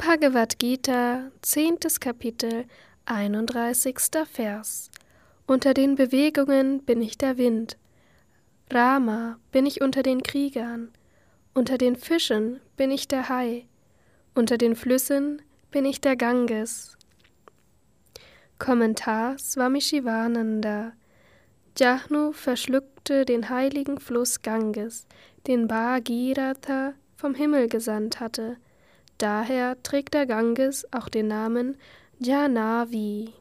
Bhagavad Gita, zehntes Kapitel, 31. Vers. Unter den Bewegungen bin ich der Wind. Rama bin ich unter den Kriegern. Unter den Fischen bin ich der Hai. Unter den Flüssen bin ich der Ganges. Kommentar Swami Shivananda Jahnu verschluckte den heiligen Fluss Ganges, den Bhagirath vom Himmel gesandt hatte. Daher trägt der Ganges auch den Namen Jahnavi.